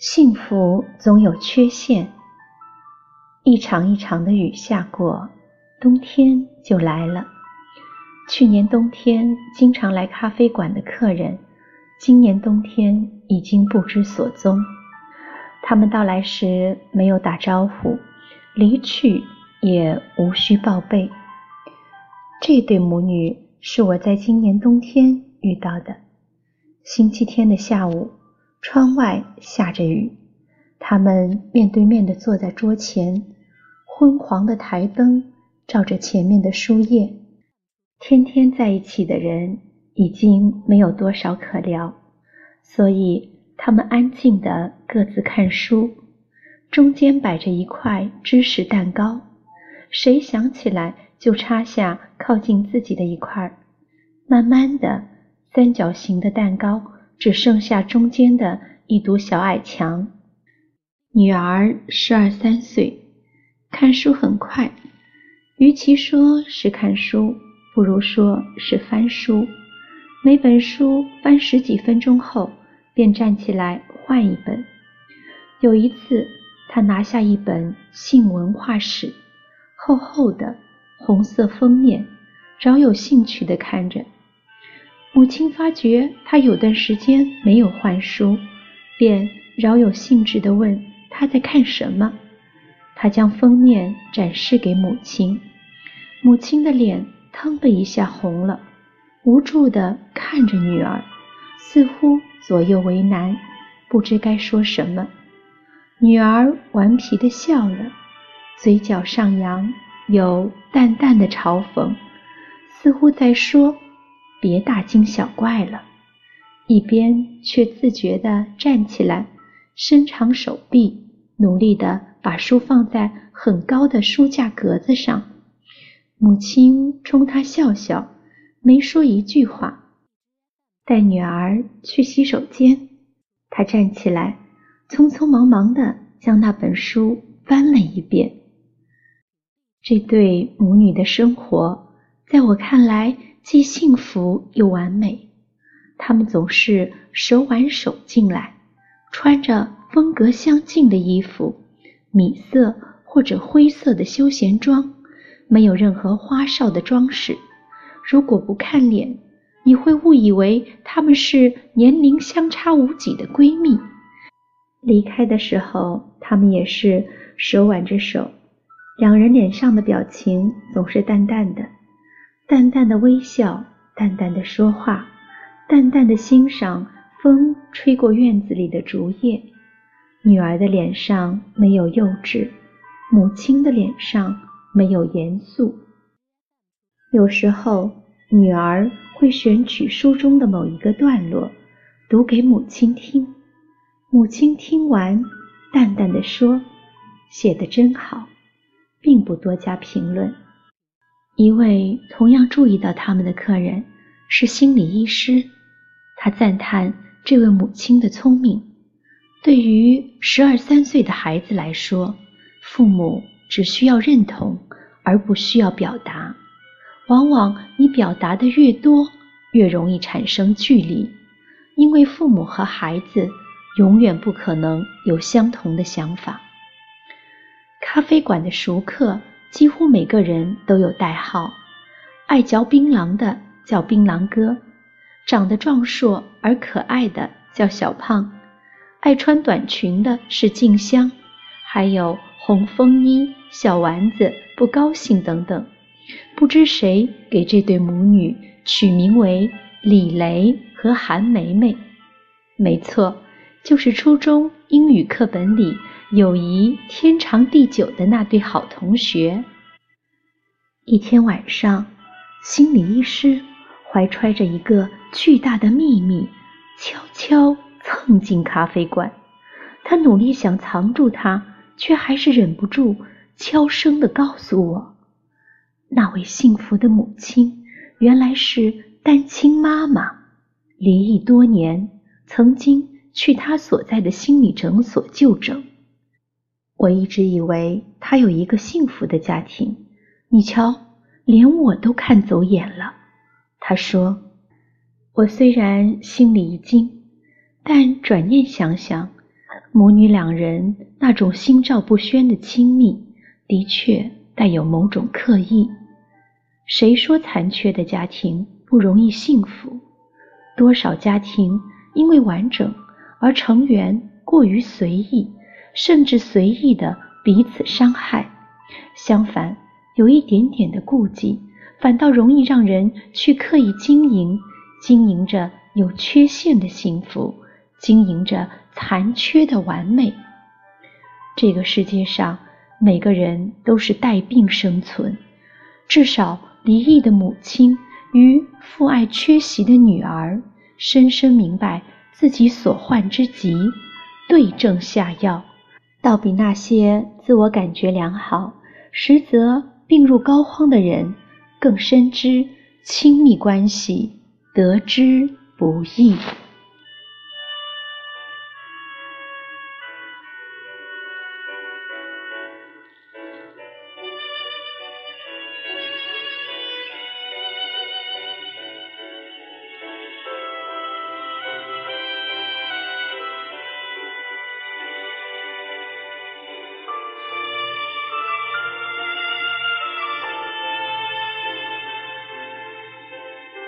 幸福总有缺陷。一场一场的雨下过，冬天就来了。去年冬天经常来咖啡馆的客人，今年冬天已经不知所踪。他们到来时没有打招呼，离去也无需报备。这对母女是我在今年冬天遇到的。星期天的下午。窗外下着雨，他们面对面的坐在桌前，昏黄的台灯照着前面的书页。天天在一起的人已经没有多少可聊，所以他们安静的各自看书。中间摆着一块芝士蛋糕，谁想起来就插下靠近自己的一块。慢慢的，三角形的蛋糕。只剩下中间的一堵小矮墙。女儿十二三岁，看书很快，与其说是看书，不如说是翻书。每本书翻十几分钟后，便站起来换一本。有一次，她拿下一本性文化史，厚厚的红色封面，饶有兴趣地看着。母亲发觉他有段时间没有换书，便饶有兴致地问他在看什么。他将封面展示给母亲，母亲的脸腾的一下红了，无助地看着女儿，似乎左右为难，不知该说什么。女儿顽皮地笑了，嘴角上扬，有淡淡的嘲讽，似乎在说。别大惊小怪了，一边却自觉地站起来，伸长手臂，努力地把书放在很高的书架格子上。母亲冲他笑笑，没说一句话。带女儿去洗手间，他站起来，匆匆忙忙地将那本书翻了一遍。这对母女的生活，在我看来。既幸福又完美，他们总是手挽手进来，穿着风格相近的衣服，米色或者灰色的休闲装，没有任何花哨的装饰。如果不看脸，你会误以为她们是年龄相差无几的闺蜜。离开的时候，他们也是手挽着手，两人脸上的表情总是淡淡的。淡淡的微笑，淡淡的说话，淡淡的欣赏风吹过院子里的竹叶。女儿的脸上没有幼稚，母亲的脸上没有严肃。有时候，女儿会选取书中的某一个段落，读给母亲听。母亲听完，淡淡的说：“写得真好。”并不多加评论。一位同样注意到他们的客人是心理医师，他赞叹这位母亲的聪明。对于十二三岁的孩子来说，父母只需要认同，而不需要表达。往往你表达的越多，越容易产生距离，因为父母和孩子永远不可能有相同的想法。咖啡馆的熟客。几乎每个人都有代号，爱嚼槟榔的叫槟榔哥，长得壮硕而可爱的叫小胖，爱穿短裙的是静香，还有红风衣、小丸子、不高兴等等。不知谁给这对母女取名为李雷和韩梅梅。没错，就是初中英语课本里。友谊天长地久的那对好同学。一天晚上，心理医师怀揣着一个巨大的秘密，悄悄蹭进咖啡馆。他努力想藏住它，却还是忍不住悄声地告诉我：那位幸福的母亲原来是单亲妈妈，离异多年，曾经去她所在的心理诊所就诊。我一直以为他有一个幸福的家庭，你瞧，连我都看走眼了。他说：“我虽然心里一惊，但转念想想，母女两人那种心照不宣的亲密，的确带有某种刻意。谁说残缺的家庭不容易幸福？多少家庭因为完整而成员过于随意，甚至随意的彼此伤害。相反，有一点点的顾忌，反倒容易让人去刻意经营，经营着有缺陷的幸福，经营着残缺的完美。这个世界上，每个人都是带病生存，至少离异的母亲与父爱缺席的女儿。深深明白自己所患之疾，对症下药，倒比那些自我感觉良好，实则病入膏肓的人更深知亲密关系得之不易。